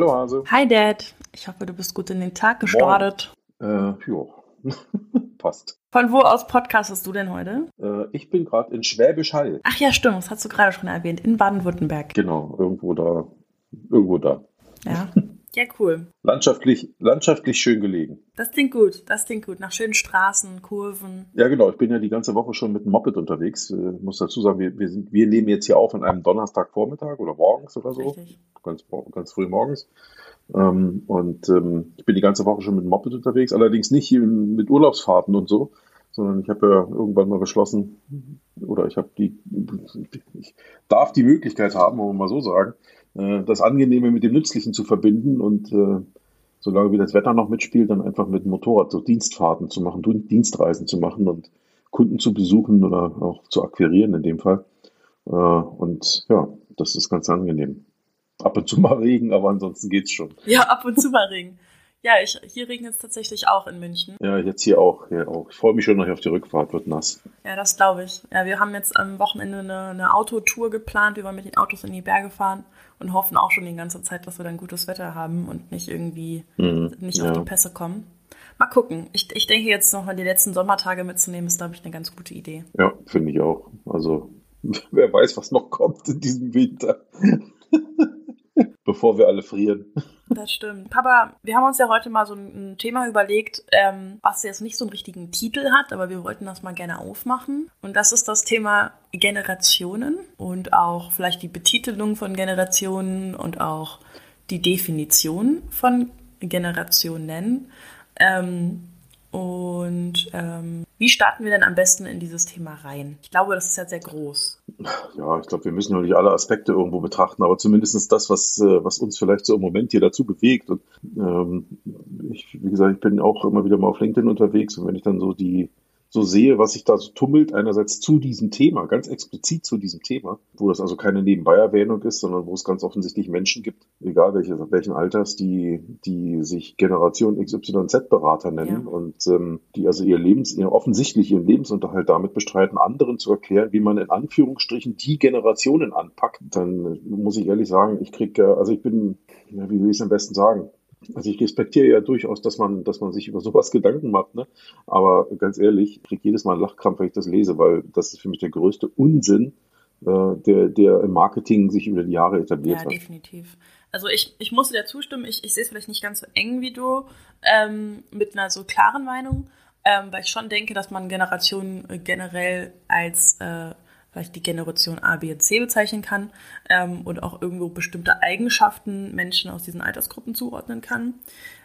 Hallo Hase. Hi Dad. Ich hoffe, du bist gut in den Tag gestartet. Äh, jo. Passt. Von wo aus podcastest du denn heute? Äh, ich bin gerade in Schwäbisch Hall. Ach ja, stimmt, das hast du gerade schon erwähnt. In Baden-Württemberg. Genau, irgendwo da. Irgendwo da. Ja. Ja, cool. Landschaftlich, landschaftlich schön gelegen. Das klingt gut, das klingt gut. Nach schönen Straßen, Kurven. Ja, genau. Ich bin ja die ganze Woche schon mit dem Moped unterwegs. Ich äh, muss dazu sagen, wir, wir, sind, wir nehmen jetzt hier auf an einem Donnerstagvormittag oder morgens oder so. Richtig. Ganz, ganz früh morgens. Ähm, und ähm, ich bin die ganze Woche schon mit dem Moped unterwegs, allerdings nicht mit Urlaubsfahrten und so, sondern ich habe ja irgendwann mal beschlossen, oder ich habe die, ich darf die Möglichkeit haben, wollen wir mal so sagen, äh, das Angenehme mit dem Nützlichen zu verbinden und äh, solange wie das Wetter noch mitspielt, dann einfach mit dem Motorrad so Dienstfahrten zu machen, Dienstreisen zu machen und Kunden zu besuchen oder auch zu akquirieren in dem Fall. Äh, und ja, das ist ganz angenehm. Ab und zu mal Regen, aber ansonsten geht's schon. Ja, ab und zu mal Regen. Ja, ich, hier regnet es tatsächlich auch in München. Ja, jetzt hier auch. Hier auch. Ich freue mich schon noch auf die Rückfahrt, wird nass. Ja, das glaube ich. Ja, wir haben jetzt am Wochenende eine, eine Autotour geplant. Wir wollen mit den Autos in die Berge fahren und hoffen auch schon die ganze Zeit, dass wir dann gutes Wetter haben und nicht irgendwie Mhm, nicht ja. auf die Pässe kommen. Mal gucken. Ich, ich denke jetzt noch mal die letzten Sommertage mitzunehmen, ist, glaube ich, eine ganz gute Idee. Ja, finde ich auch. Also, wer weiß, was noch kommt in diesem Winter. Bevor wir alle frieren. Das stimmt. Papa, wir haben uns ja heute mal so ein, Thema überlegt, ähm, was jetzt nicht so einen richtigen Titel hat, aber wir wollten das mal gerne aufmachen. Und das ist das Thema Generationen und auch vielleicht die Betitelung von Generationen und auch die Definition von Generationen. Ähm, und ähm, wie starten wir denn am besten in dieses Thema rein? Ich glaube, das ist ja sehr groß. Ja, ich glaube, wir müssen nicht alle Aspekte irgendwo betrachten, aber zumindest das, was, äh, was uns vielleicht so im Moment hier dazu bewegt. Und ähm, ich, wie gesagt, ich bin auch immer wieder mal auf LinkedIn unterwegs und wenn ich dann so die so sehe, was sich da so tummelt, einerseits zu diesem Thema, ganz explizit zu diesem Thema, wo das also keine Nebenbei-Erwähnung ist, sondern wo es ganz offensichtlich Menschen gibt, egal welches, welchen Alters, die, die sich Generation XYZ-Berater nennen Ja. und ähm, die also ihr Lebens, ihr offensichtlich ihren Lebensunterhalt damit bestreiten, anderen zu erklären, wie man in Anführungsstrichen die Generationen anpackt, dann muss ich ehrlich sagen, ich krieg, äh, also ich bin, ja, wie will ich es am besten sagen? Also ich respektiere ja durchaus, dass man, dass man sich über sowas Gedanken macht, ne? Aber ganz ehrlich, ich kriege jedes Mal einen Lachkrampf, wenn ich das lese, weil das ist für mich der größte Unsinn, äh, der, der im Marketing sich über die Jahre etabliert Ja, hat. definitiv. Also ich, ich muss dir zustimmen, ich, ich sehe es vielleicht nicht ganz so eng wie du, ähm, mit einer so klaren Meinung, ähm, weil ich schon denke, dass man Generationen äh, generell als äh, vielleicht die Generation A, B und C bezeichnen kann ähm, und auch irgendwo bestimmte Eigenschaften Menschen aus diesen Altersgruppen zuordnen kann.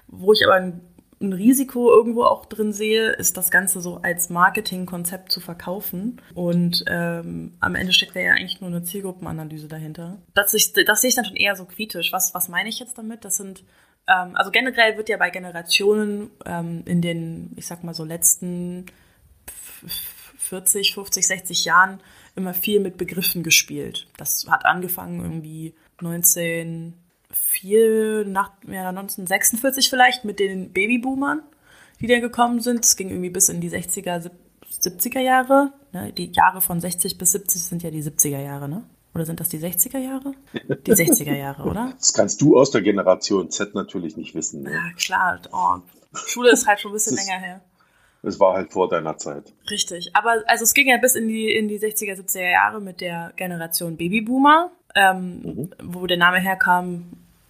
Wo ich aber ein, ein Risiko irgendwo auch drin sehe, ist das Ganze so als Marketingkonzept zu verkaufen. Und ähm, am Ende steckt da ja eigentlich nur eine Zielgruppenanalyse dahinter. Das, ich, das sehe ich dann schon eher so kritisch. Was, was meine ich jetzt damit? Das sind, ähm, also generell wird ja bei Generationen ähm, in den, ich sag mal so letzten 40, 50, 60 Jahren immer viel mit Begriffen gespielt. Das hat angefangen irgendwie 1904, nach, ja, 1946 vielleicht mit den Babyboomern, die da gekommen sind. Es ging irgendwie bis in die 60er, sieb- 70er Jahre. Ne? Die Jahre von 60 bis 70 sind ja die 70er Jahre, ne? Oder sind das die 60er Jahre? Die 60er Jahre, oder? Das kannst du aus der Generation Z natürlich nicht wissen. Ne? Ja, klar. Oh, Schule ist halt schon ein bisschen länger her. Es war halt vor deiner Zeit. Richtig. Aber also es ging ja bis in die, in die 60er, 70er Jahre mit der Generation Babyboomer, ähm, Mhm. wo der Name herkam,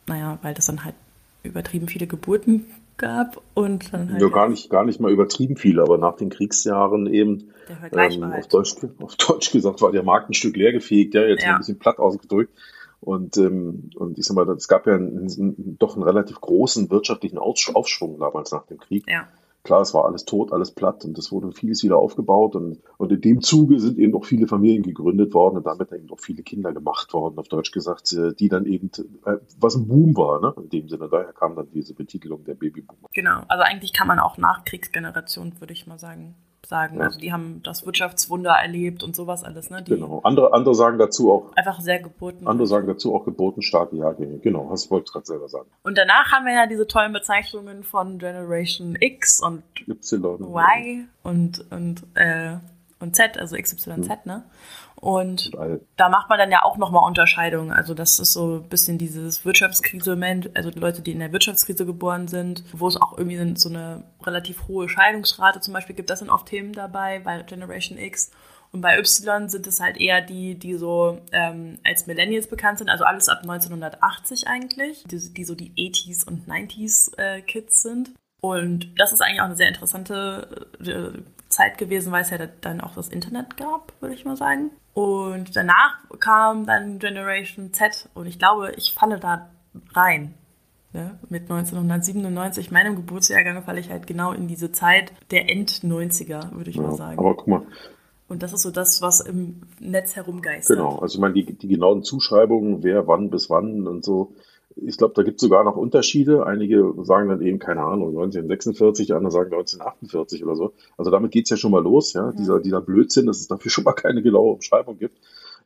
naja, weil das dann halt übertrieben viele Geburten gab und dann halt Ja, gar nicht, gar nicht mal übertrieben viel, aber nach den Kriegsjahren eben Ähm, auf. Deutsch, auf Deutsch gesagt war der Markt ein Stück leergefegt, ja, jetzt Ja. ein bisschen platt ausgedrückt. Und, ähm, und ich sag mal, es gab ja einen, einen, doch einen relativ großen wirtschaftlichen Aufschwung damals nach dem Krieg. Ja, Klar, es war alles tot, alles platt und es wurde vieles wieder aufgebaut und, und in dem Zuge sind eben auch viele Familien gegründet worden und damit eben auch viele Kinder gemacht worden, auf Deutsch gesagt, äh, die dann eben, äh, was ein Boom war, ne, in dem Sinne. Daher kam dann diese Betitelung der Babyboomer. genau. Also eigentlich kann man auch Nachkriegsgeneration, würde ich mal sagen, sagen. Also die haben das Wirtschaftswunder erlebt und sowas alles, ne? Die Genau. Andere, andere sagen dazu auch, einfach sehr Geburten. andere sagen dazu auch geburtenstarke Jahrgänge. Genau, hast du gerade selber sagen. Und danach haben wir ja diese tollen Bezeichnungen von Generation X und Y. Y und, und, äh, und Z, also XYZ, ne? Und da macht man dann ja auch nochmal Unterscheidungen. Also das ist so ein bisschen dieses Wirtschaftskrise, also die Leute, die in der Wirtschaftskrise geboren sind, wo es auch irgendwie so eine relativ hohe Scheidungsrate zum Beispiel gibt. Das sind oft Themen dabei bei Generation X. Und bei Y sind es halt eher die, die so ähm, als Millennials bekannt sind, also alles ab 1980 eigentlich, die, die so die 80s und 90s äh, Kids sind. Und das ist eigentlich auch eine sehr interessante äh, Zeit gewesen, weil es ja dann auch das Internet gab, würde ich mal sagen. Und danach kam dann Generation Z und ich glaube, ich falle da rein. Ne? Mit 1997, meinem Geburtsjahrgang, falle ich halt genau in diese Zeit der End-90er, würde ich ja, mal sagen. Aber guck mal, und das ist so das, was im Netz herumgeistert. Genau, also ich meine, die, die genauen Zuschreibungen, wer wann bis wann und so, ich glaube, da gibt es sogar noch Unterschiede. Einige sagen dann eben, keine Ahnung, 1946, andere sagen 1948 oder so. Also damit geht es ja schon mal los, ja, mhm. dieser, dieser Blödsinn, dass es dafür schon mal keine genaue Umschreibung gibt.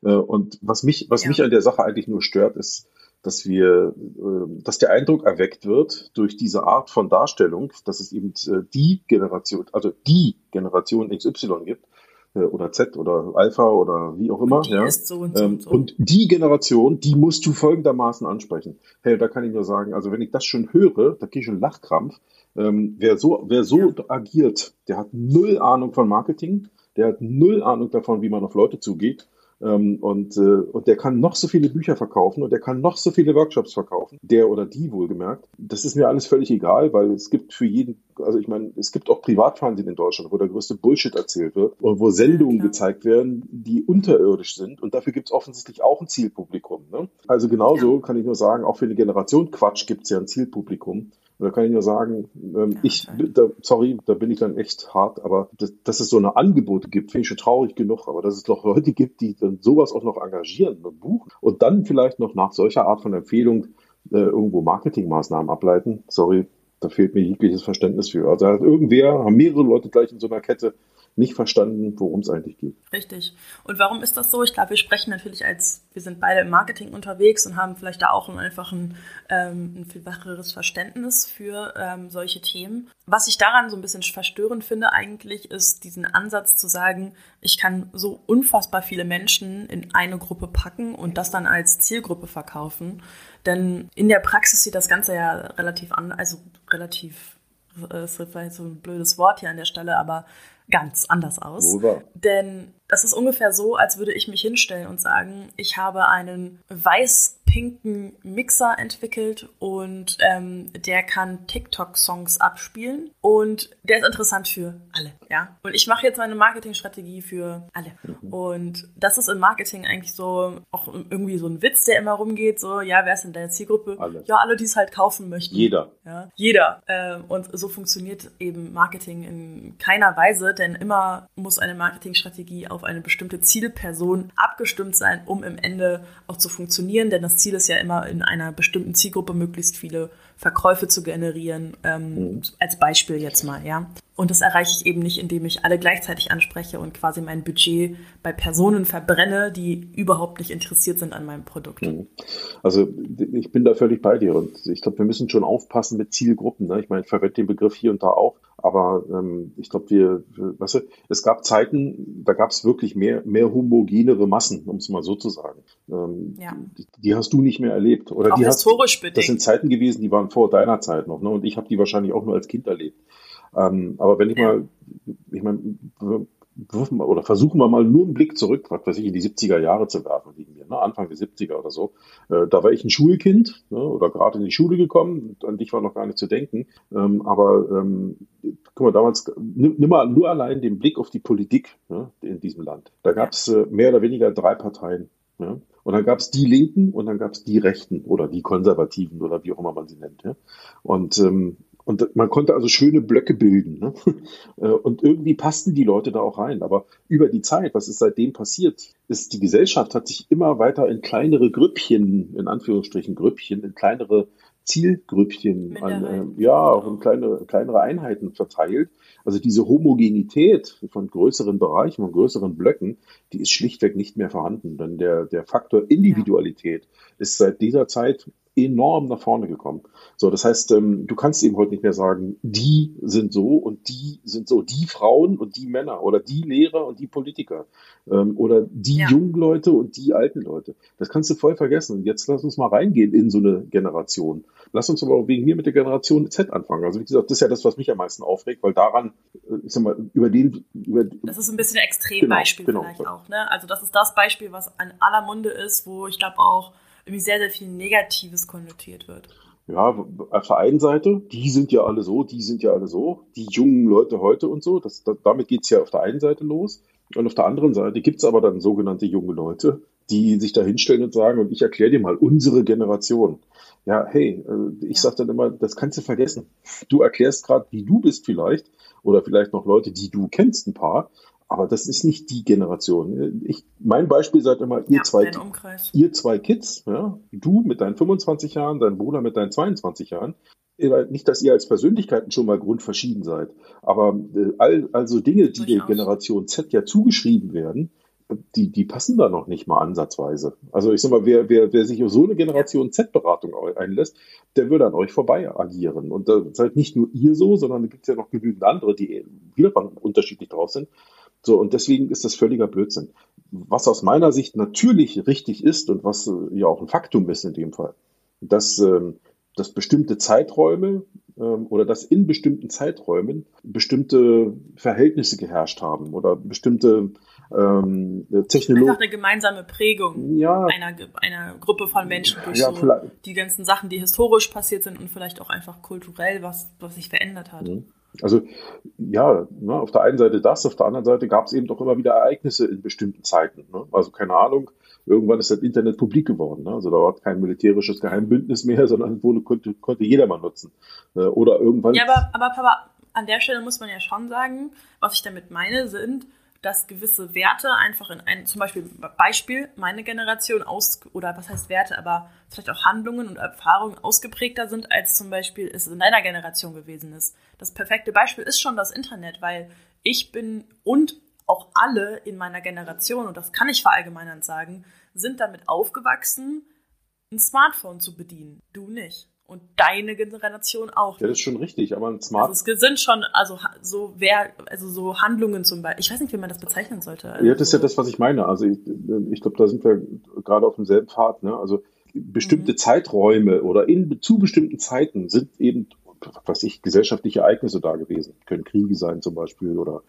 Äh, und was mich, was ja. mich an der Sache eigentlich nur stört, ist, dass wir, äh, dass der Eindruck erweckt wird durch diese Art von Darstellung, dass es eben äh, die Generation, also die Generation XY gibt, oder Z oder Alpha oder wie auch immer. Und die ja. so und so, ähm, und so. Und die Generation, die musst du folgendermaßen ansprechen. Hey, da kann ich nur sagen, also wenn ich das schon höre, da kriege ich schon Lachkrampf. Ähm, wer so, wer so ja. agiert, der hat null Ahnung von Marketing, der hat null Ahnung davon, wie man auf Leute zugeht und, äh, und der kann noch so viele Bücher verkaufen und der kann noch so viele Workshops verkaufen, der oder die wohlgemerkt. Das ist mir alles völlig egal, weil es gibt für jeden, also ich meine, es gibt auch Privatfernsehen in Deutschland, wo der größte Bullshit erzählt wird und wo Sendungen ja, gezeigt werden, die unterirdisch sind. Und dafür gibt es offensichtlich auch ein Zielpublikum. Ne? Also genauso ja. kann ich nur sagen, auch für eine Generation Quatsch gibt es ja ein Zielpublikum. Und da kann ich nur sagen, ähm, ja, ich, da, sorry, da bin ich dann echt hart, aber das, dass es so eine Angebote gibt, finde ich schon traurig genug, aber dass es doch Leute gibt, die dann sowas auch noch engagieren und buchen und dann vielleicht noch nach solcher Art von Empfehlung äh, irgendwo Marketingmaßnahmen ableiten, sorry, da fehlt mir jegliches Verständnis für. Also irgendwer, haben mehrere Leute gleich in so einer Kette nicht verstanden, worum es eigentlich geht. Richtig. Und warum ist das so? Ich glaube, wir sprechen natürlich als, wir sind beide im Marketing unterwegs und haben vielleicht da auch einfach ein, ähm, ein viel wacheres Verständnis für ähm, solche Themen. Was ich daran so ein bisschen verstörend finde eigentlich, ist diesen Ansatz zu sagen, ich kann so unfassbar viele Menschen in eine Gruppe packen und das dann als Zielgruppe verkaufen. Denn in der Praxis sieht das Ganze ja relativ an, also relativ, das ist vielleicht so ein blödes Wort hier an der Stelle, aber ganz anders aus. Wunderbar. Denn das ist ungefähr so, als würde ich mich hinstellen und sagen, ich habe einen weiß-pinken Mixer entwickelt und ähm, der kann TikTok-Songs abspielen und der ist interessant für alle, ja. Und ich mache jetzt meine Marketingstrategie für alle. Und das ist im Marketing eigentlich so auch irgendwie so ein Witz, der immer rumgeht, so, ja, wer ist denn deine Zielgruppe? Alle. Ja, alle, die es halt kaufen möchten. Jeder. Ja, jeder. Ähm, und so funktioniert eben Marketing in keiner Weise, denn immer muss eine Marketingstrategie auf auf eine bestimmte Zielperson abgestimmt sein, um im Ende auch zu funktionieren. Denn das Ziel ist ja immer, in einer bestimmten Zielgruppe möglichst viele Verkäufe zu generieren. Ähm, mhm. Als Beispiel jetzt mal, ja. Und das erreiche ich eben nicht, indem ich alle gleichzeitig anspreche und quasi mein Budget bei Personen verbrenne, die überhaupt nicht interessiert sind an meinem Produkt. Mhm. Also ich bin da völlig bei dir und ich glaube, wir müssen schon aufpassen mit Zielgruppen. Ne? Ich meine, ich verwende den Begriff hier und da auch, aber ähm, ich glaube, wir, weißt du, es gab Zeiten, da gab es wirklich mehr, mehr homogenere Massen, um es mal so zu sagen. Ähm, ja. die, die, hast du nicht mehr erlebt. Oder auch die historisch hast, bedingt. Das sind Zeiten gewesen, die waren vor deiner Zeit noch. Ne? Und ich habe die wahrscheinlich auch nur als Kind erlebt. Ähm, aber wenn ich mal, ich meine, wirfen wir, oder versuchen wir mal nur einen Blick zurück, was weiß ich, in die 70er Jahre zu werfen, liegen wir, ne? Anfang der 70er oder so. Äh, da war ich ein Schulkind ne? oder gerade in die Schule gekommen, an dich war noch gar nicht zu denken. Ähm, aber ähm, guck mal, damals, nimm, nimm mal nur allein den Blick auf die Politik ne? in diesem Land. Da gab es äh, mehr oder weniger drei Parteien. Ja? Und dann gab es die Linken und dann gab es die Rechten oder die Konservativen oder wie auch immer man sie nennt. Ja? Und ähm, und man konnte also schöne Blöcke bilden. Ne? Äh, und irgendwie passten die Leute da auch rein. Aber über die Zeit, was ist seitdem passiert, ist, die Gesellschaft hat sich immer weiter in kleinere Grüppchen, in Anführungsstrichen Grüppchen, in kleinere Zielgrüppchen, an, äh, ja, auch in kleine, kleinere Einheiten verteilt. Also diese Homogenität von größeren Bereichen, von größeren Blöcken, die ist schlichtweg nicht mehr vorhanden. Denn der, der Faktor Individualität ja. ist seit dieser Zeit enorm nach vorne gekommen. So, das heißt, ähm, du kannst eben heute nicht mehr sagen, die sind so und die sind so, die Frauen und die Männer oder die Lehrer und die Politiker ähm, oder die ja. jungen Leute und die alten Leute. Das kannst du voll vergessen. Jetzt lass uns mal reingehen in so eine Generation. Lass uns aber wegen mir mit der Generation Z anfangen. Also wie gesagt, das ist ja das, was mich am meisten aufregt, weil daran, äh, ich sag mal, über den, über Das ist ein bisschen ein Extrembeispiel genau, genau. vielleicht auch, ne? Also das ist das Beispiel, was an aller Munde ist, wo ich glaube auch irgendwie sehr, sehr viel Negatives konnotiert wird. Ja, auf der einen Seite, die sind ja alle so, die sind ja alle so, die jungen Leute heute und so, das, das damit geht's ja auf der einen Seite los. Und auf der anderen Seite gibt's aber dann sogenannte junge Leute, die sich da hinstellen und sagen, und ich erkläre dir mal unsere Generation. Ja, hey, äh, ich ja. sage dann immer, das kannst du vergessen. Du erklärst gerade, wie du bist vielleicht, oder vielleicht noch Leute, die du kennst, ein paar, aber das ist nicht die Generation. Ich, mein Beispiel seid immer, ihr, ja, zwei, ihr zwei Kids, ja, du mit deinen 25 Jahren, dein Bruder mit deinen 22 Jahren. Nicht, dass ihr als Persönlichkeiten schon mal grundverschieden seid, aber äh, all, also Dinge, die der Generation Z ja zugeschrieben werden, die, die passen da noch nicht mal ansatzweise. Also ich sag mal, wer, wer, wer sich auf so eine Generation Z-Beratung einlässt, der würde an euch vorbei agieren. Und da seid nicht nur ihr so, sondern da gibt es ja noch genügend andere, die wieder unterschiedlich drauf sind. So, und deswegen ist das völliger Blödsinn. Was aus meiner Sicht natürlich richtig ist und was äh, ja auch ein Faktum ist in dem Fall, dass, ähm, dass bestimmte Zeiträume ähm, oder dass in bestimmten Zeiträumen bestimmte Verhältnisse geherrscht haben oder bestimmte ähm, Technologien. Einfach eine gemeinsame Prägung ja. einer, einer Gruppe von Menschen durch ja, so die ganzen Sachen, die historisch passiert sind und vielleicht auch einfach kulturell, was, was sich verändert hat. Mhm. Also ja, ne, auf der einen Seite das, auf der anderen Seite gab es eben doch immer wieder Ereignisse in bestimmten Zeiten. Ne? Also keine Ahnung, irgendwann ist das Internet publik geworden. Ne? Also da war kein militärisches Geheimbündnis mehr, sondern wurde, konnte, konnte jedermann nutzen. Äh, oder irgendwann. Ja, aber, aber Papa, an der Stelle muss man ja schon sagen, was ich damit meine, sind dass gewisse Werte einfach in ein, zum Beispiel Beispiel, meine Generation aus, oder was heißt Werte, aber vielleicht auch Handlungen und Erfahrungen ausgeprägter sind, als zum Beispiel es in deiner Generation gewesen ist. Das perfekte Beispiel ist schon das Internet, weil ich bin und auch alle in meiner Generation, und das kann ich verallgemeinern sagen, sind damit aufgewachsen, ein Smartphone zu bedienen. Du nicht. Und deine Generation auch. Ja, das ist schon richtig, aber ein Smart. Also es sind schon, also so wer, also so Handlungen zum Beispiel. Ich weiß nicht, wie man das bezeichnen sollte. Also ja, das ist ja das, was ich meine. Also ich, ich glaube, da sind wir gerade auf demselben Pfad. Ne? Also bestimmte mhm. Zeiträume oder in zu bestimmten Zeiten sind eben, was ich, gesellschaftliche Ereignisse da gewesen. Können Kriege sein zum Beispiel oder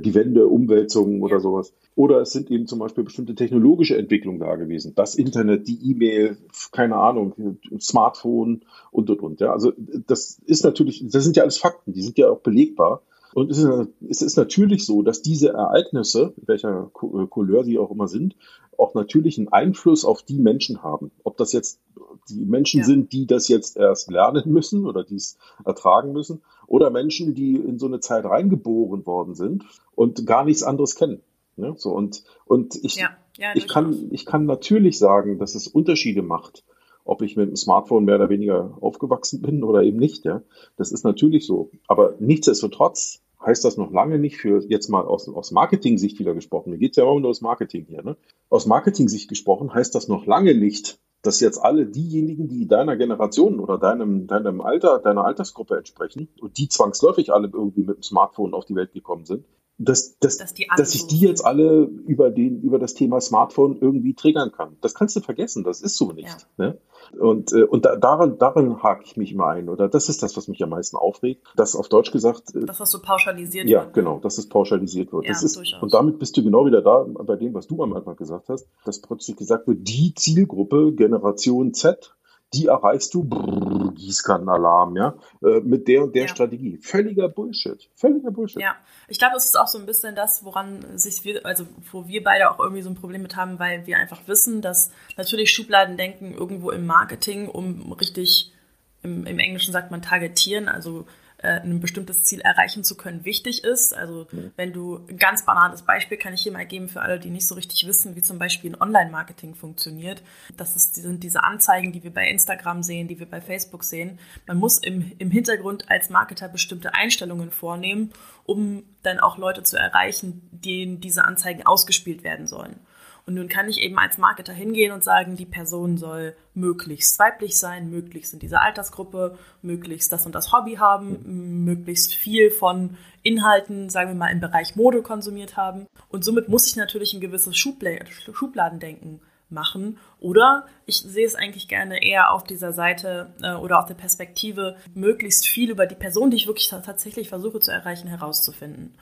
die Wende, Umwälzungen oder sowas. Oder es sind eben zum Beispiel bestimmte technologische Entwicklungen da gewesen. Das Internet, die E-Mail, keine Ahnung, Smartphone und, und, und. Ja, also das ist natürlich, das sind ja alles Fakten, die sind ja auch belegbar. Und es ist, es ist natürlich so, dass diese Ereignisse, welcher äh, Couleur sie auch immer sind, auch natürlich einen Einfluss auf die Menschen haben. Ob das jetzt die Menschen ja. sind, die das jetzt erst lernen müssen oder dies ertragen müssen, oder Menschen, die in so eine Zeit reingeboren worden sind und gar nichts anderes kennen. Ne? So, und, und ich, ja. Ja, ich, kann, ich kann natürlich sagen, dass es Unterschiede macht, ob ich mit dem Smartphone mehr oder weniger aufgewachsen bin oder eben nicht. Ja? Das ist natürlich so. Aber nichtsdestotrotz heißt das noch lange nicht für jetzt mal aus, aus Marketing-Sicht wieder gesprochen. Mir geht es ja auch nur aus Marketing hier. Ne? Aus Marketing-Sicht gesprochen heißt das noch lange nicht, dass jetzt alle diejenigen, die deiner Generation oder deinem, deinem Alter, deiner Altersgruppe entsprechen und die zwangsläufig alle irgendwie mit dem Smartphone auf die Welt gekommen sind, dass, dass, dass, dass ich die jetzt alle über, den, über das Thema Smartphone irgendwie triggern kann. Das kannst du vergessen, das ist so nicht. Ja. Ne? Und, äh, und da, daran, daran hake ich mich immer ein. Oder das ist das, was mich am meisten aufregt. Dass auf Deutsch gesagt. Äh, dass das so pauschalisiert ja, wird. Ja, genau, dass es pauschalisiert wird. Ja, das ist, und damit bist du genau wieder da bei dem, was du am Anfang gesagt hast, dass plötzlich gesagt wird, die Zielgruppe Generation Z die erreichst du, brrr, Gießkannenalarm, ja, äh, mit der und der ja. Strategie. Völliger Bullshit. Völliger Bullshit. Ja, ich glaube, es ist auch so ein bisschen das, woran sich wir, also wo wir beide auch irgendwie so ein Problem mit haben, weil wir einfach wissen, dass natürlich Schubladen denken irgendwo im Marketing, um richtig, im, im Englischen sagt man targetieren, also äh, ein bestimmtes Ziel erreichen zu können, wichtig ist. Also wenn du ein ganz banales Beispiel kann ich hier mal geben für alle, die nicht so richtig wissen, wie zum Beispiel ein Online-Marketing funktioniert. Das ist, sind diese Anzeigen, die wir bei Instagram sehen, die wir bei Facebook sehen. Man muss im, im Hintergrund als Marketer bestimmte Einstellungen vornehmen, um dann auch Leute zu erreichen, denen diese Anzeigen ausgespielt werden sollen. Und nun kann ich eben als Marketer hingehen und sagen, die Person soll möglichst weiblich sein, möglichst in dieser Altersgruppe, möglichst das und das Hobby haben, möglichst viel von Inhalten, sagen wir mal, im Bereich Mode konsumiert haben. Und somit muss ich natürlich ein gewisses Schubladendenken machen. Oder ich sehe es eigentlich gerne eher auf dieser Seite äh, oder auf der Perspektive, möglichst viel über die Person, die ich wirklich tatsächlich versuche zu erreichen, herauszufinden.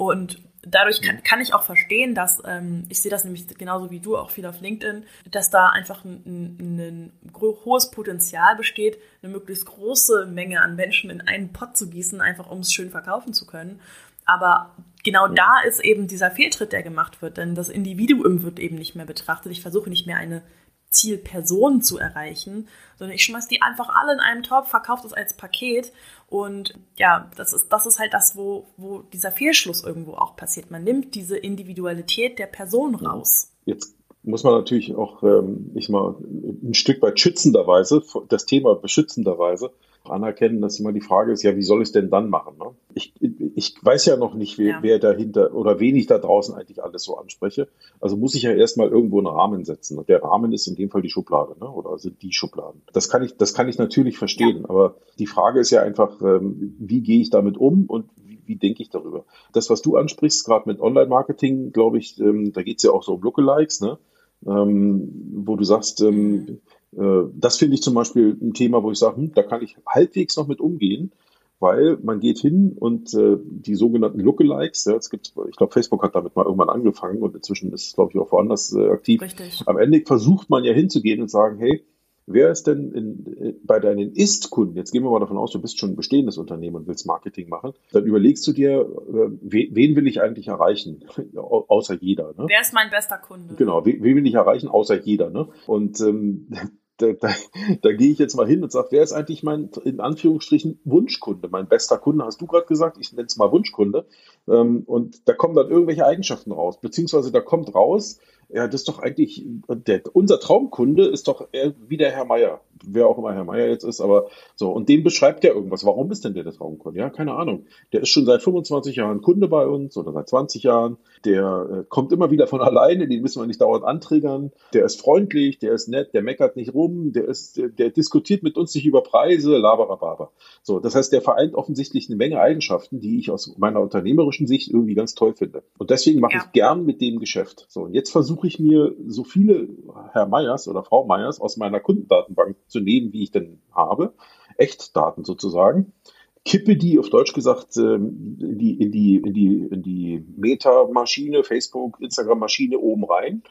Und dadurch kann, kann ich auch verstehen, dass, ähm, ich sehe das nämlich genauso wie du auch viel auf LinkedIn, dass da einfach ein, ein, ein hohes Potenzial besteht, eine möglichst große Menge an Menschen in einen Pott zu gießen, einfach um es schön verkaufen zu können. Aber genau da ist eben dieser Fehltritt, der gemacht wird, denn das Individuum wird eben nicht mehr betrachtet. Ich versuche nicht mehr eine Zielperson zu erreichen, sondern ich schmeiß die einfach alle in einen Topf, verkaufe das als Paket und ja, das ist, das ist halt das, wo, wo dieser Fehlschluss irgendwo auch passiert. Man nimmt diese Individualität der Person raus. Jetzt muss man natürlich auch, ähm, ich mal, ein Stück weit schützenderweise, das Thema beschützenderweise anerkennen, dass immer die Frage ist, ja, wie soll ich es denn dann machen? Ne? Ich, ich weiß ja noch nicht, wer, ja. wer dahinter oder wen ich da draußen eigentlich alles so anspreche. Also muss ich ja erstmal irgendwo einen Rahmen setzen. Und der Rahmen ist in dem Fall die Schublade, ne? oder sind die Schubladen. Das kann ich, das kann ich natürlich verstehen. Ja. Aber die Frage ist ja einfach, ähm, wie gehe ich damit um und wie, wie denke ich darüber? Das, was du ansprichst, gerade mit Online-Marketing, glaube ich, ähm, da geht es ja auch so um Lookalikes, ne? Ähm, wo du sagst, ähm, mhm das finde ich zum Beispiel ein Thema, wo ich sage, hm, da kann ich halbwegs noch mit umgehen, weil man geht hin und äh, die sogenannten Lookalikes, ja, es gibt, ich glaube, Facebook hat damit mal irgendwann angefangen und inzwischen ist es, glaube ich, auch woanders äh, aktiv. Richtig. Am Ende versucht man ja hinzugehen und sagen, hey, Wer ist denn in, bei deinen Ist-Kunden, jetzt gehen wir mal davon aus, du bist schon ein bestehendes Unternehmen und willst Marketing machen, dann überlegst du dir, äh, wen will ich eigentlich erreichen, außer jeder. Ne? Wer ist mein bester Kunde? Genau, wen, will ich erreichen, außer jeder. Ne? Und ähm, da, da, da gehe ich jetzt mal hin und sage, wer ist eigentlich mein, in Anführungsstrichen, Wunschkunde? Mein bester Kunde, hast du gerade gesagt, ich nenne es mal Wunschkunde. Ähm, und da kommen dann irgendwelche Eigenschaften raus, beziehungsweise da kommt raus, ja, das ist doch eigentlich, der, unser Traumkunde ist doch wie der Herr Meier wer auch immer Herr Meier jetzt ist, aber so, und dem beschreibt er irgendwas. Warum ist denn der der Traumkunde? Ja, keine Ahnung. Der ist schon seit 25 Jahren Kunde bei uns oder seit 20 Jahren. Der äh, kommt immer wieder von alleine, den müssen wir nicht dauernd antriggern. Der ist freundlich, der ist nett, der meckert nicht rum, der ist, der, der diskutiert mit uns nicht über Preise, laberababer. So, das heißt, der vereint offensichtlich eine Menge Eigenschaften, die ich aus meiner unternehmerischen Sicht irgendwie ganz toll finde. Und deswegen mache ja. ich gern mit dem Geschäft. So, und jetzt versuche ich mir so viele Herr Meyers oder Frau Meyers aus meiner Kundendatenbank zu nehmen, wie ich denn habe, Echtdaten sozusagen, kippe die auf Deutsch gesagt ähm, in die, in die, in die, in die Meta-Maschine, Facebook, Instagram-Maschine oben rein.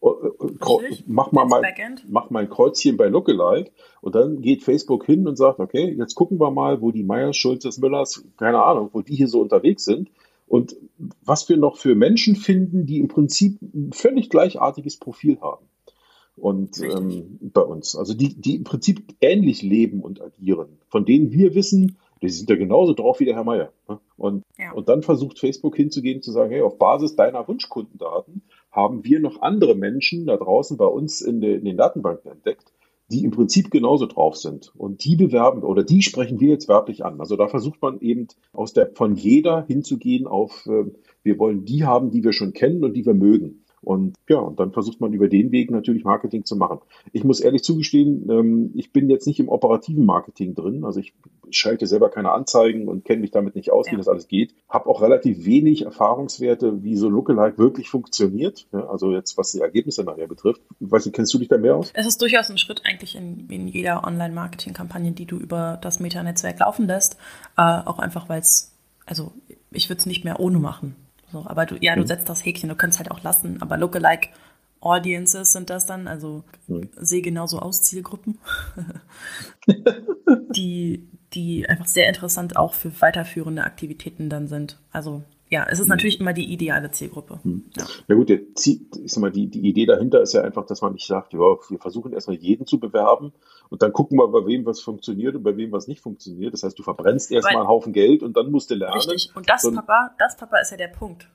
Äh, äh, mach mal, mein, mach mal ein Kreuzchen bei Lookalike. Und dann geht Facebook hin und sagt, okay, jetzt gucken wir mal, wo die Meyers, Schulzes, Müllers, keine Ahnung, wo die hier so unterwegs sind und was wir noch für Menschen finden, die im Prinzip ein völlig gleichartiges Profil haben und ähm, bei uns. Also die, die im Prinzip ähnlich leben und agieren, von denen wir wissen, die sind ja genauso drauf wie der Herr Meier. Ne? Und, ja. und dann versucht Facebook hinzugehen, zu sagen, hey, auf Basis deiner Wunschkundendaten haben wir noch andere Menschen da draußen bei uns in, de, in den Datenbanken entdeckt, die im Prinzip genauso drauf sind. Und die bewerben oder die sprechen wir jetzt werblich an. Also da versucht man eben aus der, von jeder hinzugehen auf, äh, wir wollen die haben, die wir schon kennen und die wir mögen. Und ja, und dann versucht man über den Weg natürlich Marketing zu machen. Ich muss ehrlich zugestehen, ähm, ich bin jetzt nicht im operativen Marketing drin. Also ich schalte selber keine Anzeigen und kenne mich damit nicht aus, ja. wie das alles geht. Habe auch relativ wenig Erfahrungswerte, wie so Lookalike wirklich funktioniert. also jetzt, was die Ergebnisse nachher betrifft. Ich weiß nicht, kennst du dich da mehr aus? Es ist durchaus ein Schritt eigentlich in, in jeder Online-Marketing-Kampagne, die du über das Meta-Netzwerk laufen lässt. Äh, auch einfach, weil es, also ich würde es nicht mehr ohne machen. So, aber du, ja, du setzt das Häkchen, du kannst halt auch lassen, aber Lookalike Audiences sind das dann, also mhm. sehe genauso aus, Zielgruppen, die, die einfach sehr interessant auch für weiterführende Aktivitäten dann sind. Also ja, es ist mhm. natürlich immer die ideale Zielgruppe. Mhm. Ja. ja gut, der, ich sag mal, die, die Idee dahinter ist ja einfach, dass man nicht sagt, ja, wir versuchen erstmal jeden zu bewerben und dann gucken wir, bei wem was funktioniert und bei wem was nicht funktioniert. Das heißt, du verbrennst erstmal einen Haufen Geld und dann musst du lernen. Richtig. Und das, so, Papa, das, Papa, ist ja der Punkt.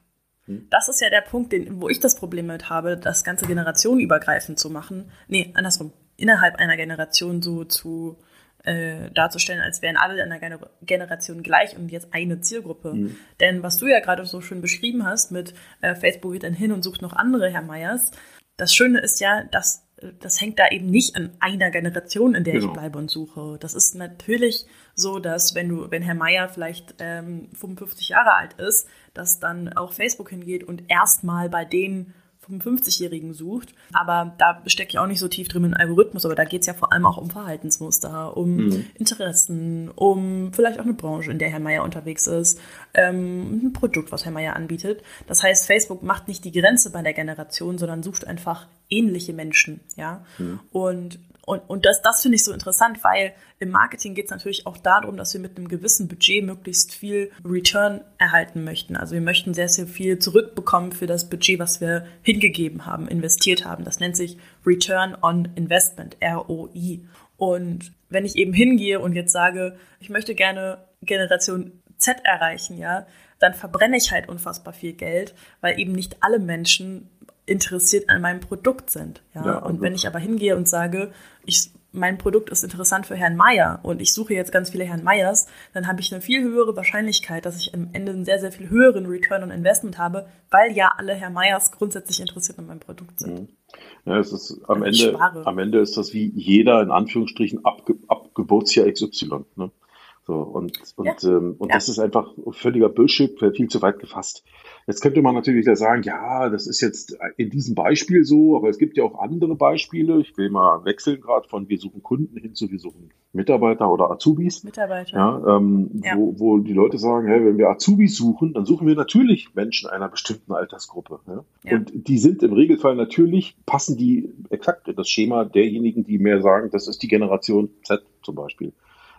Hm? Das ist ja der Punkt, den, wo ich das Problem mit habe, das ganze generationenübergreifend zu machen. Nee, andersrum. Innerhalb einer Generation so zu äh, darzustellen, als wären alle in einer Generation gleich und jetzt eine Zielgruppe. Mhm. Denn was du ja gerade so schön beschrieben hast mit äh, Facebook geht dann hin und sucht noch andere Herr Meyers, das Schöne ist ja, dass äh, das hängt da eben nicht an einer Generation, in der genau. ich bleibe und suche. Das ist natürlich so, dass wenn du, wenn Herr Meier vielleicht ähm, 55 Jahre alt ist, dass dann auch Facebook hingeht und erstmal bei den 55-Jährigen sucht. Aber da stecke ich auch nicht so tief drin in Algorithmus, aber da geht es ja vor allem auch um Verhaltensmuster, um mhm. Interessen, um vielleicht auch eine Branche, in der Herr Meier unterwegs ist, ähm, ein Produkt, was Herr Meier anbietet. Das heißt, Facebook macht nicht die Grenze bei der Generation, sondern sucht einfach ähnliche Menschen, ja. Mhm. Und und, und das, das finde ich so interessant, weil im Marketing geht es natürlich auch darum, dass wir mit einem gewissen Budget möglichst viel Return erhalten möchten. Also wir möchten sehr, sehr viel zurückbekommen für das Budget, was wir hingegeben haben, investiert haben. Das nennt sich Return on Investment, ROI. Und wenn ich eben hingehe und jetzt sage, ich möchte gerne Generation Z erreichen, ja, dann verbrenne ich halt unfassbar viel Geld, weil eben nicht alle Menschen interessiert an meinem Produkt sind. Ja? ja und wenn ich aber hingehe und sage, ich, mein Produkt ist interessant für Herrn Meier und ich suche jetzt ganz viele Herrn Meyers, dann habe ich eine viel höhere Wahrscheinlichkeit, dass ich am Ende einen sehr, sehr viel höheren Return on Investment habe, weil ja alle Herr Meyers grundsätzlich interessiert an meinem Produkt sind. Mhm. Ja, es ist am Ende, am Ende ist das wie jeder in Anführungsstrichen ab, ab Geburtsjahr XY. Ne? So, und und, ja. ähm, und ja. das ist einfach völliger Bullshit, viel zu weit gefasst. Jetzt könnte man natürlich wieder sagen, ja, das ist jetzt in diesem Beispiel so, aber es gibt ja auch andere Beispiele. Ich will mal wechseln gerade von wir suchen Kunden hin zu wir suchen Mitarbeiter oder Azubis. Mitarbeiter. Ja, ähm, ja. Wo, wo die Leute sagen, hey, wenn wir Azubis suchen, dann suchen wir natürlich Menschen einer bestimmten Altersgruppe. Ja? ja? Und die sind im Regelfall natürlich, passen die exakt in das Schema derjenigen, die mehr sagen, das ist die Generation Z zum Beispiel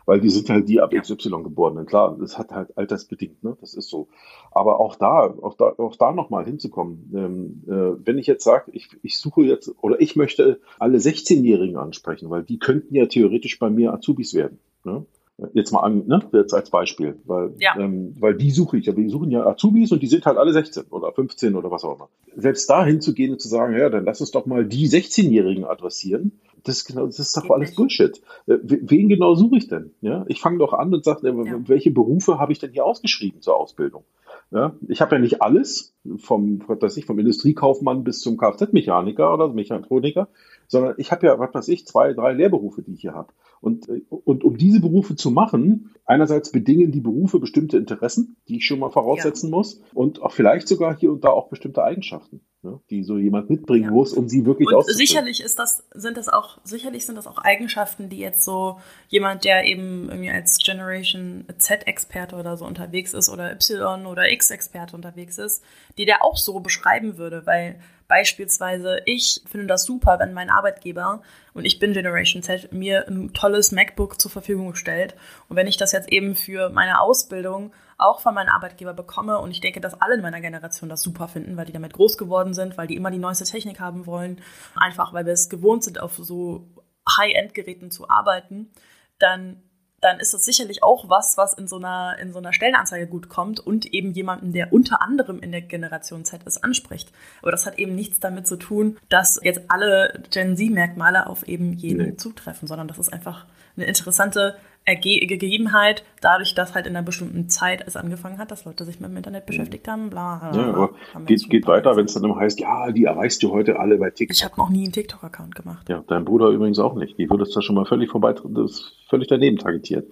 weil die sind halt die ab XY geborenen. Klar, das hat halt altersbedingt, ne? Das ist so. Aber auch da, auch da, auch da nochmal hinzukommen. Ähm, äh, wenn ich jetzt sage, ich, ich suche jetzt oder ich möchte alle 16-Jährigen ansprechen, weil die könnten ja theoretisch bei mir Azubis werden. Ne? Jetzt mal an, ne? Jetzt als Beispiel, weil, ja. ähm, weil die suche ich, aber die suchen ja Azubis und die sind halt alle 16 oder 15 oder was auch immer. Selbst da hinzugehen und zu sagen, ja, dann lass uns doch mal die 16-Jährigen adressieren, das, genau, das ist doch alles. Bullshit. Äh, wen genau suche ich denn? Ja, ich fange doch an und sage, äh, welche Berufe habe ich denn hier ausgeschrieben zur Ausbildung? Ja, ich habe ja nicht alles, vom, was weiß ich, vom Industriekaufmann bis zum Kfz-Mechaniker oder Mechatroniker, sondern ich habe ja, was weiß ich, zwei, drei Lehrberufe, die ich hier habe. Und, äh, und um diese Berufe zu machen, einerseits bedingen die Berufe bestimmte Interessen, die ich schon mal voraussetzen ja. muss, und auch vielleicht sogar hier und da auch bestimmte Eigenschaften, ne, die so jemand mitbringen ja. muss, um sie wirklich und Sicherlich ist das, sind das auch, sicherlich sind das auch Eigenschaften, die jetzt so jemand, der eben irgendwie als Generation Z-Experte oder so unterwegs ist oder Y oder X-Experte unterwegs ist, die der auch so beschreiben würde, weil Beispielsweise, ich finde das super, wenn mein Arbeitgeber, und ich bin Generation Z, mir ein tolles MacBook zur Verfügung stellt. Und wenn ich das jetzt eben für meine Ausbildung auch von meinem Arbeitgeber bekomme, und ich denke, dass alle in meiner Generation das super finden, weil die damit groß geworden sind, weil die immer die neueste Technik haben wollen, einfach weil wir es gewohnt sind, auf so High-End-Geräten zu arbeiten, dann dann ist das sicherlich auch was, was in so einer, in so einer Stellenanzeige gut kommt und eben jemanden, der unter anderem in der Generation Z ist, anspricht. Aber das hat eben nichts damit zu tun, dass jetzt alle Gen Z-Merkmale auf eben jeden nee. zutreffen, sondern das ist einfach eine interessante Gegebenheit, dadurch, dass halt in einer bestimmten Zeit es angefangen hat, dass Leute sich mit dem Internet beschäftigt haben, bla, bla, bla. Ja, aber geht, geht weiter, wenn es dann immer heißt, ja, die erreichst du heute alle bei TikTok. Ich habe noch nie einen TikTok-Account gemacht. Ja, dein Bruder übrigens auch nicht. Die würde es da schon mal völlig vorbei, das ist völlig daneben targetiert.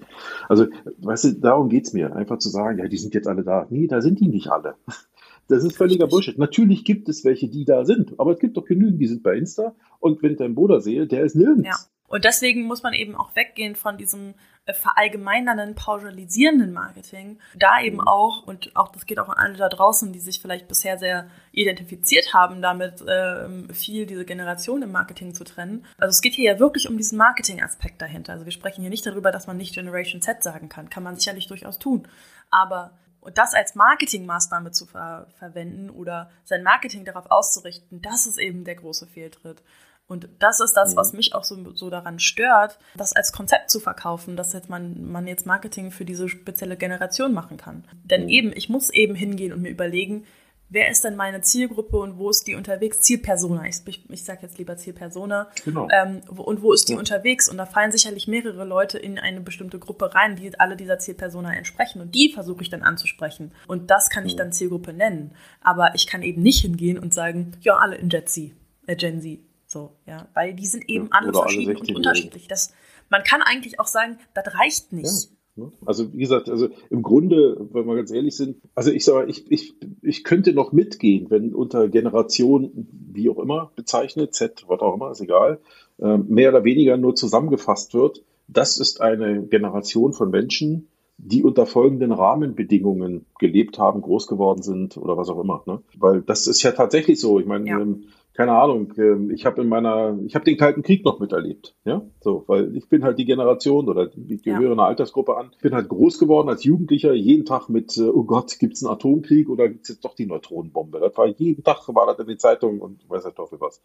Also, weißt du, darum geht's mir. Einfach zu sagen, ja, die sind jetzt alle da. Nee, da sind die nicht alle. Das ist völliger Bullshit. Natürlich gibt es welche, die da sind, aber es gibt doch genügend, die sind bei Insta und wenn ich deinen Bruder sehe, der ist nirgends. Ja. Und deswegen muss man eben auch weggehen von diesem verallgemeinernden, pauschalisierenden Marketing. Da eben mhm. auch, und auch das geht auch an alle da draußen, die sich vielleicht bisher sehr identifiziert haben, damit äh, viel diese Generation im Marketing zu trennen. Also es geht hier ja wirklich um diesen Marketing-Aspekt dahinter. Also wir sprechen hier nicht darüber, dass man nicht Generation Z sagen kann. Kann man sicherlich durchaus tun. Aber und das als Marketingmaßnahme zu ver verwenden oder sein Marketing darauf auszurichten, das ist eben der große Fehltritt. Und das ist das, was mhm. mich auch so, so daran stört, das als Konzept zu verkaufen, dass jetzt man, man jetzt Marketing für diese spezielle Generation machen kann. Denn mhm. eben, ich muss eben hingehen und mir überlegen, wer ist denn meine Zielgruppe und wo ist die unterwegs? Zielpersona, ich, ich, ich sage jetzt lieber Zielpersona. Genau. Ähm, wo, und wo ist die ja. unterwegs? Und da fallen sicherlich mehrere Leute in eine bestimmte Gruppe rein, die alle dieser Zielpersona entsprechen. Und die versuche ich dann anzusprechen. Und das kann ich dann Zielgruppe nennen. Aber ich kann eben nicht hingehen und sagen, ja, alle in Gen Z. Äh, Gen Z. So, ja. Weil die sind eben ja, alle verschieden alle und unterschiedlich. Das, man kann eigentlich auch sagen, das reicht nicht. Ja. Ne? Also wie gesagt, also im Grunde, wenn wir ganz ehrlich sind, also ich sage, ich, ich, ich könnte noch mitgehen, wenn unter Generation, wie auch immer, bezeichnet, Z, was auch immer, ist egal, äh, mehr oder weniger nur zusammengefasst wird. Das ist eine Generation von Menschen, die unter folgenden Rahmenbedingungen gelebt haben, groß geworden sind oder was auch immer. Ne? Weil das ist ja tatsächlich so. Ich meine, ja. Keine Ahnung, ähm, ich habe in meiner, ich habe den Kalten Krieg noch miterlebt, ja, so, weil ich bin halt die Generation oder ich gehöre ja. einer Altersgruppe an, ich bin halt groß geworden als Jugendlicher, jeden Tag mit, äh, oh Gott, gibt's einen Atomkrieg oder gibt's jetzt doch die Neutronenbombe? Das war jeden Tag war das in den Zeitungen und weiß der Teufel was.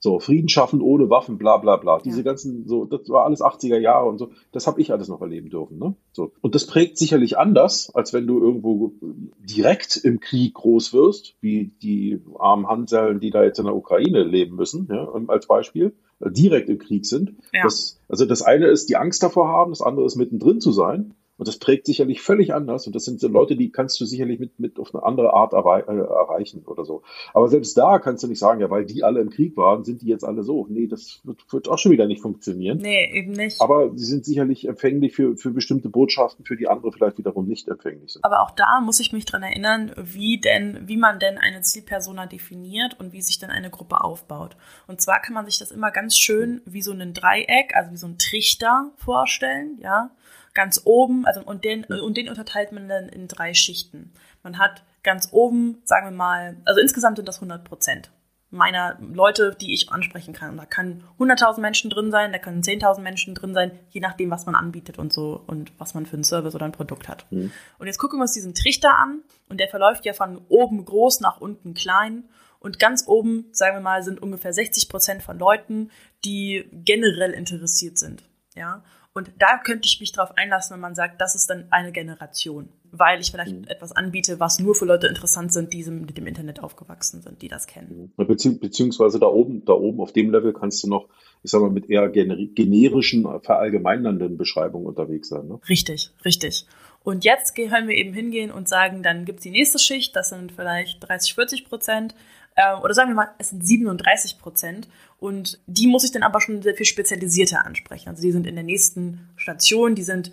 So, Frieden schaffen ohne Waffen, bla bla bla. Diese ja. ganzen, so, das war alles 80er Jahre und so, das habe ich alles noch erleben dürfen. Ne? So. Und das prägt sicherlich anders, als wenn du irgendwo direkt im Krieg groß wirst, wie die armen Handseln, die da jetzt in der Ukraine leben müssen, ja, als Beispiel, direkt im Krieg sind. Ja. Das, also das eine ist die Angst davor haben, das andere ist mittendrin zu sein. Und das prägt sicherlich völlig anders. Und das sind so Leute, die kannst du sicherlich mit, mit auf eine andere Art errei äh, erreichen oder so. Aber selbst da kannst du nicht sagen, ja, weil die alle im Krieg waren, sind die jetzt alle so. Nee, das wird, wird auch schon wieder nicht funktionieren. Nee, eben nicht. Aber sie sind sicherlich empfänglich für, für bestimmte Botschaften, für die andere vielleicht wiederum nicht empfänglich sind. Aber auch da muss ich mich dran erinnern, wie denn, wie man denn eine Zielpersona definiert und wie sich dann eine Gruppe aufbaut. Und zwar kann man sich das immer ganz schön wie so ein Dreieck, also wie so ein Trichter vorstellen, ja ganz oben, also und den, und den unterteilt man dann in drei Schichten. Man hat ganz oben, sagen wir mal, also insgesamt sind das 100 Prozent meiner Leute, die ich ansprechen kann. Da kann 100.000 Menschen drin sein, da können 10.000 Menschen drin sein, je nachdem, was man anbietet und so und was man für einen Service oder ein Produkt hat. Mhm. Und jetzt gucken wir uns diesen Trichter an und der verläuft ja von oben groß nach unten klein. Und ganz oben, sagen wir mal, sind ungefähr 60 Prozent von Leuten, die generell interessiert sind. Ja. Und da könnte ich mich darauf einlassen, wenn man sagt, das ist dann eine Generation, weil ich vielleicht mhm. etwas anbiete, was nur für Leute interessant sind, die mit dem Internet aufgewachsen sind, die das kennen. Mhm. Bezieh beziehungsweise da oben, da oben auf dem Level kannst du noch, ich sag mal, mit eher generischen, verallgemeinernden Beschreibungen unterwegs sein. Ne? Richtig, richtig. Und jetzt können wir eben hingehen und sagen, dann gibt es die nächste Schicht, das sind vielleicht 30, 40 Prozent. Äh, oder sagen wir mal, es sind 37 Prozent. Und die muss ich dann aber schon sehr viel spezialisierter ansprechen. Also die sind in der nächsten Station, die sind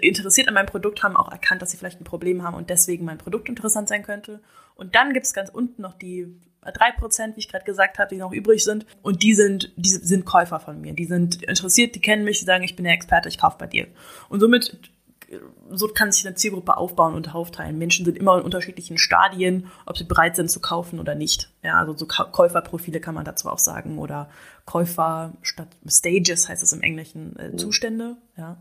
interessiert an meinem Produkt, haben auch erkannt, dass sie vielleicht ein Problem haben und deswegen mein Produkt interessant sein könnte. Und dann gibt es ganz unten noch die 3%, wie ich gerade gesagt habe, die noch übrig sind. Und die sind, die sind Käufer von mir. Die sind interessiert, die kennen mich, die sagen, ich bin der Experte, ich kaufe bei dir. Und somit so kann sich eine Zielgruppe aufbauen und aufteilen. Menschen sind immer in unterschiedlichen Stadien, ob sie bereit sind zu kaufen oder nicht. Ja, also so Käuferprofile kann man dazu auch sagen oder Käufer statt Stages heißt es im Englischen äh. Zustände. Ja.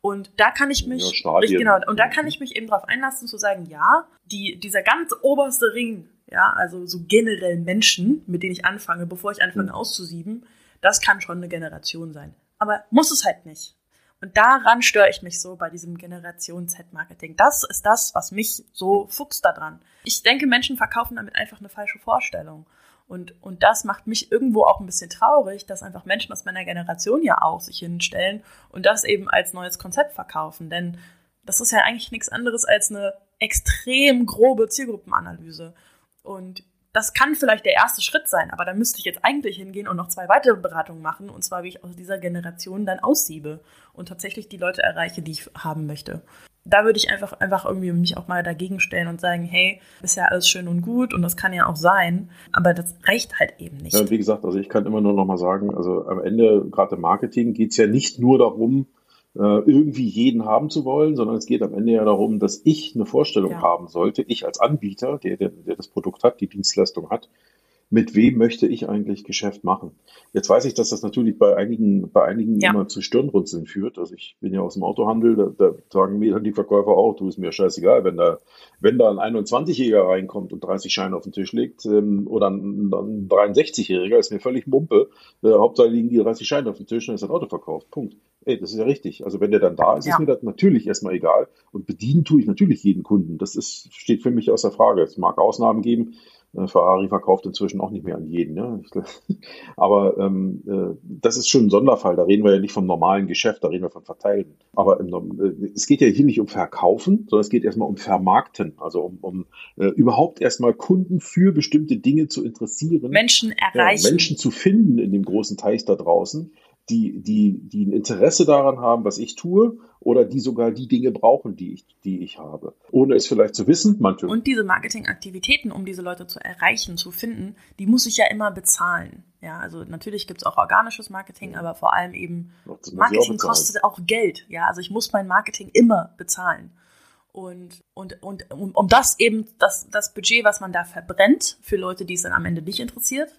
Und da kann ich mich, ja, genau, und da kann ich mich eben darauf einlassen zu sagen, ja, die, dieser ganz oberste Ring, ja, also so generell Menschen, mit denen ich anfange, bevor ich anfange mhm. auszusieben, das kann schon eine Generation sein. Aber muss es halt nicht. Und daran störe ich mich so bei diesem Generation Z-Marketing. Das ist das, was mich so fuchst daran. Ich denke, Menschen verkaufen damit einfach eine falsche Vorstellung. Und, und das macht mich irgendwo auch ein bisschen traurig, dass einfach Menschen aus meiner Generation ja auch sich hinstellen und das eben als neues Konzept verkaufen. Denn das ist ja eigentlich nichts anderes als eine extrem grobe Zielgruppenanalyse. Und das kann vielleicht der erste Schritt sein, aber da müsste ich jetzt eigentlich hingehen und noch zwei weitere Beratungen machen, und zwar wie ich aus dieser Generation dann aussiebe und tatsächlich die Leute erreiche, die ich haben möchte. Da würde ich einfach, einfach irgendwie mich auch mal dagegen stellen und sagen, hey, ist ja alles schön und gut und das kann ja auch sein, aber das reicht halt eben nicht. Ja, wie gesagt, also ich kann immer nur noch mal sagen, also am Ende, gerade im Marketing, geht es ja nicht nur darum, irgendwie jeden haben zu wollen, sondern es geht am Ende ja darum, dass ich eine Vorstellung ja. haben sollte, ich als Anbieter, der, der, der das Produkt hat, die Dienstleistung hat, mit wem möchte ich eigentlich Geschäft machen? Jetzt weiß ich, dass das natürlich bei einigen, bei einigen ja. immer zu Stirnrunzeln führt. Also ich bin ja aus dem Autohandel, da, da sagen mir dann die Verkäufer auch, du ist mir scheißegal, wenn da, wenn da ein 21-Jähriger reinkommt und 30 Scheine auf den Tisch legt, ähm, oder ein, ein 63-Jähriger, ist mir völlig Mumpe. Äh, Hauptsache liegen die 30 Scheine auf dem Tisch und ist ein Auto verkauft. Punkt. Ey, das ist ja richtig. Also wenn der dann da ist, ja. ist mir das natürlich erstmal egal. Und bedienen tue ich natürlich jeden Kunden. Das ist, steht für mich außer Frage. Es mag Ausnahmen geben, Ferrari verkauft inzwischen auch nicht mehr an jeden. Ne? Aber ähm, äh, das ist schon ein Sonderfall. Da reden wir ja nicht vom normalen Geschäft, da reden wir von Verteilen. Aber im, äh, es geht ja hier nicht um Verkaufen, sondern es geht erstmal um Vermarkten. Also um, um äh, überhaupt erstmal Kunden für bestimmte Dinge zu interessieren. Menschen erreichen. Ja, Menschen zu finden in dem großen Teich da draußen die, die, die ein Interesse daran haben, was ich tue, oder die sogar die Dinge brauchen, die ich, die ich habe. Ohne es vielleicht zu wissen, manche. Und diese Marketingaktivitäten, um diese Leute zu erreichen, zu finden, die muss ich ja immer bezahlen. Ja, also natürlich gibt es auch organisches Marketing, aber vor allem eben Marketing auch kostet auch Geld. Ja, also ich muss mein Marketing immer bezahlen. Und, und, und um, um das eben, das, das Budget, was man da verbrennt, für Leute, die es dann am Ende nicht interessiert,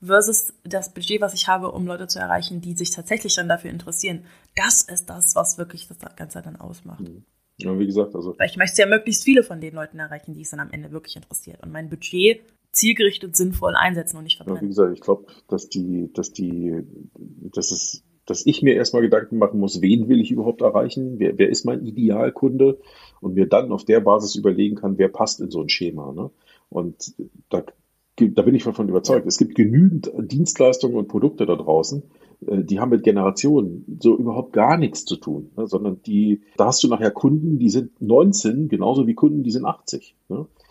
versus das Budget, was ich habe, um Leute zu erreichen, die sich tatsächlich dann dafür interessieren. Das ist das, was wirklich das Ganze dann ausmacht. Mhm. Ja, wie gesagt, also. Weil ich möchte ja möglichst viele von den Leuten erreichen, die es dann am Ende wirklich interessiert. Und mein Budget zielgerichtet sinnvoll einsetzen und nicht verbrennen. Ja, wie gesagt, ich glaube, dass die, dass die, dass es, dass ich mir erstmal Gedanken machen muss, wen will ich überhaupt erreichen? Wer, wer ist mein Idealkunde? Und mir dann auf der Basis überlegen kann, wer passt in so ein Schema. Ne? Und da da bin ich davon überzeugt. Es gibt genügend Dienstleistungen und Produkte da draußen, äh, die haben mit Generationen so überhaupt gar nichts zu tun, ne? sondern die, da hast du nachher Kunden, die sind 19, genauso wie Kunden, die sind 80.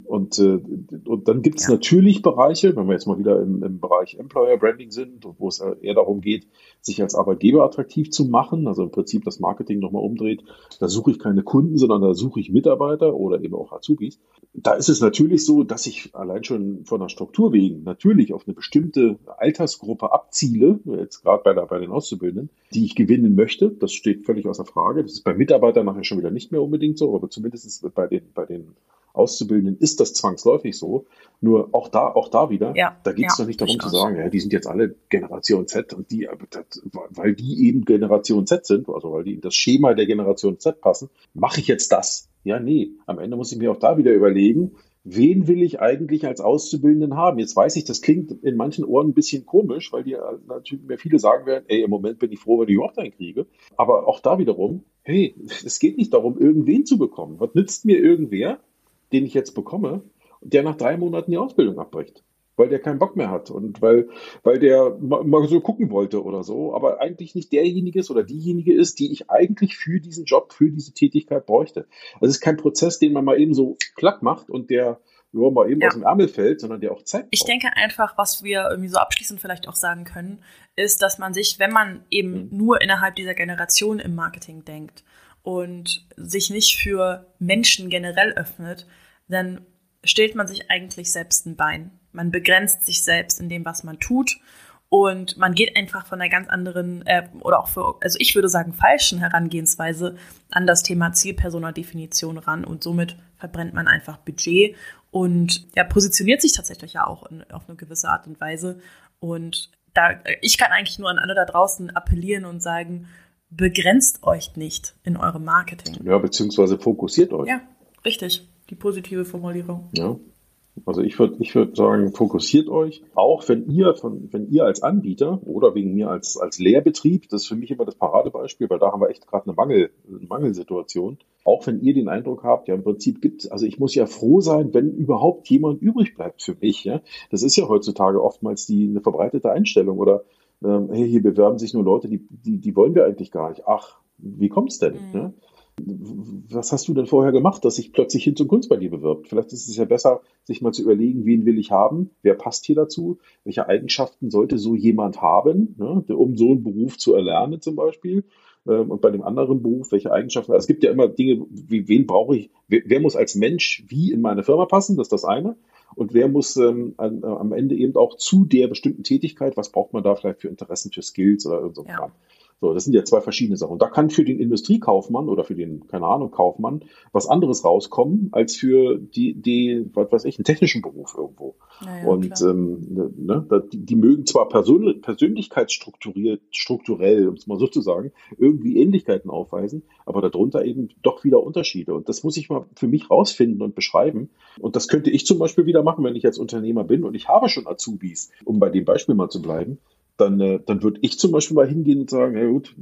Und, äh, und dann gibt es ja. natürlich Bereiche, wenn wir jetzt mal wieder im, im Bereich Employer Branding sind, wo es eher darum geht, sich als Arbeitgeber attraktiv zu machen, also im Prinzip das Marketing nochmal umdreht, da suche ich keine Kunden, sondern da suche ich Mitarbeiter oder eben auch Azubis. Da ist es natürlich so, dass ich allein schon von der Struktur wegen natürlich auf eine bestimmte Altersgruppe abziele, jetzt gerade bei, der, bei den Auszubildenden, die ich gewinnen möchte. Das steht völlig außer Frage. Das ist bei Mitarbeitern nachher schon wieder nicht mehr unbedingt so, aber zumindest bei den, bei den Auszubildenden ist das zwangsläufig so. Nur auch da, auch da wieder, ja, da geht es ja, doch nicht darum zu sagen, ja, die sind jetzt alle Generation Z und die, weil die eben Generation Z sind, also weil die in das Schema der Generation Z passen, mache ich jetzt das. Ja, nee. Am Ende muss ich mir auch da wieder überlegen, wen will ich eigentlich als Auszubildenden haben? Jetzt weiß ich, das klingt in manchen Ohren ein bisschen komisch, weil die natürlich mir viele sagen werden, ey, im Moment bin ich froh, wenn ich überhaupt einen kriege. Aber auch da wiederum, hey, es geht nicht darum, irgendwen zu bekommen. Was nützt mir irgendwer, den ich jetzt bekomme, der nach drei Monaten die Ausbildung abbricht, weil der keinen Bock mehr hat und weil, weil der mal so gucken wollte oder so, aber eigentlich nicht derjenige ist oder diejenige ist, die ich eigentlich für diesen Job, für diese Tätigkeit bräuchte. Also es ist kein Prozess, den man mal eben so klack macht und der nur mal eben ja. aus dem Ärmel fällt, sondern der auch Zeit braucht. Ich denke einfach, was wir irgendwie so abschließend vielleicht auch sagen können, ist, dass man sich, wenn man eben mhm. nur innerhalb dieser Generation im Marketing denkt und sich nicht für Menschen generell öffnet, dann stellt man sich eigentlich selbst ein Bein. Man begrenzt sich selbst in dem, was man tut. Und man geht einfach von einer ganz anderen äh, oder auch für, also ich würde sagen, falschen Herangehensweise an das Thema Zielpersona-Definition ran und somit verbrennt man einfach Budget und ja, positioniert sich tatsächlich ja auch in, auf eine gewisse Art und Weise. Und da, ich kann eigentlich nur an alle da draußen appellieren und sagen, begrenzt euch nicht in eurem Marketing. Ja, beziehungsweise fokussiert euch. Ja, richtig die positive Formulierung. Ja. Also ich würde ich würd sagen, fokussiert euch, auch wenn ihr von, wenn ihr als Anbieter oder wegen mir als, als Lehrbetrieb, das ist für mich immer das Paradebeispiel, weil da haben wir echt gerade eine, Mangel, eine Mangelsituation. Auch wenn ihr den Eindruck habt, ja im Prinzip gibt, also ich muss ja froh sein, wenn überhaupt jemand übrig bleibt für mich. Ja? Das ist ja heutzutage oftmals die eine verbreitete Einstellung oder ähm, hey, hier bewerben sich nur Leute, die, die, die wollen wir eigentlich gar nicht. Ach, wie kommt's denn? Mhm. Ne? Was hast du denn vorher gemacht, dass sich plötzlich hin zum Kunst bei dir bewirbt? Vielleicht ist es ja besser, sich mal zu überlegen, wen will ich haben, wer passt hier dazu, welche Eigenschaften sollte so jemand haben, ne, um so einen Beruf zu erlernen zum Beispiel. Ähm, und bei dem anderen Beruf, welche Eigenschaften, also es gibt ja immer Dinge, wie, wen brauche ich, wer, wer, muss als Mensch wie in meine Firma passen, das ist das eine. Und wer muss ähm, an, am Ende eben auch zu der bestimmten Tätigkeit, was braucht man da vielleicht für Interessen, für Skills oder irgend so ja. So, das sind ja zwei verschiedene Sachen. Und da kann für den Industriekaufmann oder für den, keine Ahnung, Kaufmann was anderes rauskommen, als für die, die was weiß ich, einen technischen Beruf irgendwo. Naja, und ähm, ne, ne die, die, mögen zwar Persön persönlichkeitsstrukturiert, strukturell, um es mal so zu sagen, irgendwie Ähnlichkeiten aufweisen, aber darunter eben doch wieder Unterschiede. Und das muss ich mal für mich rausfinden und beschreiben. Und das könnte ich zum Beispiel wieder machen, wenn ich als Unternehmer bin und ich habe schon Azubis, um bei dem Beispiel mal zu bleiben dann, äh, dann würde ich zum Beispiel mal hingehen und sagen, ja gut,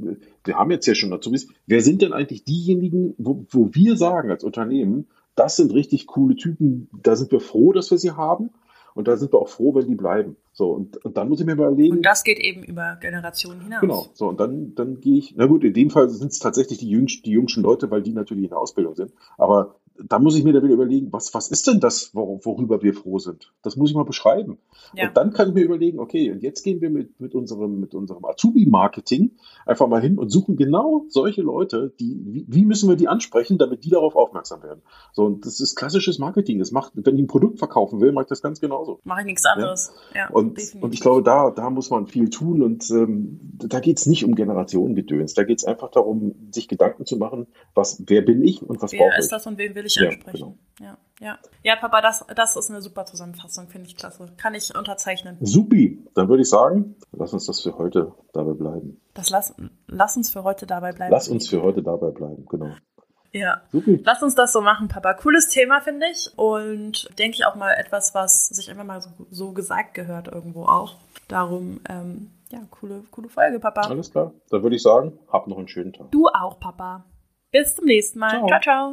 wir haben jetzt ja schon dazu wer sind denn eigentlich diejenigen, wo, wo wir sagen als Unternehmen, das sind richtig coole Typen, da sind wir froh, dass wir sie haben und da sind wir auch froh, wenn die bleiben. So, und, und dann muss ich mir überlegen. Und das geht eben über Generationen hinaus. Genau, so, und dann, dann gehe ich, na gut, in dem Fall sind es tatsächlich die, jüngsten, die jüngsten Leute, weil die natürlich in der Ausbildung sind. Aber da muss ich mir da wieder überlegen, was, was ist denn das, worüber wir froh sind? Das muss ich mal beschreiben. Ja. Und dann kann ich mir überlegen, okay, und jetzt gehen wir mit, mit unserem, mit unserem Azubi-Marketing einfach mal hin und suchen genau solche Leute, die, wie, wie, müssen wir die ansprechen, damit die darauf aufmerksam werden? So, und das ist klassisches Marketing. Das macht, wenn ich ein Produkt verkaufen will, mache ich das ganz genauso. Mache ich nichts anderes. Ja. ja und, und ich glaube, da, da muss man viel tun und ähm, da geht es nicht um Generationengedöns. Da geht es einfach darum, sich Gedanken zu machen, was, wer bin ich und was brauche ich. Wer ist das und wen will will ich ja, ansprechen. Genau. Ja, ja. ja, Papa, das, das ist eine super Zusammenfassung, finde ich klasse. Kann ich unterzeichnen. Supi, dann würde ich sagen, lass uns das für heute dabei bleiben. Das lass, lass uns für heute dabei bleiben. Lass uns für heute dabei bleiben, genau. Ja. Supi. Lass uns das so machen, Papa. Cooles Thema, finde ich. Und denke ich auch mal etwas, was sich einfach mal so, so gesagt gehört irgendwo auch. Darum, ähm, ja, coole, coole Folge, Papa. Alles klar. Dann würde ich sagen, hab noch einen schönen Tag. Du auch, Papa. Bis zum nächsten Mal. ciao. ciao. ciao.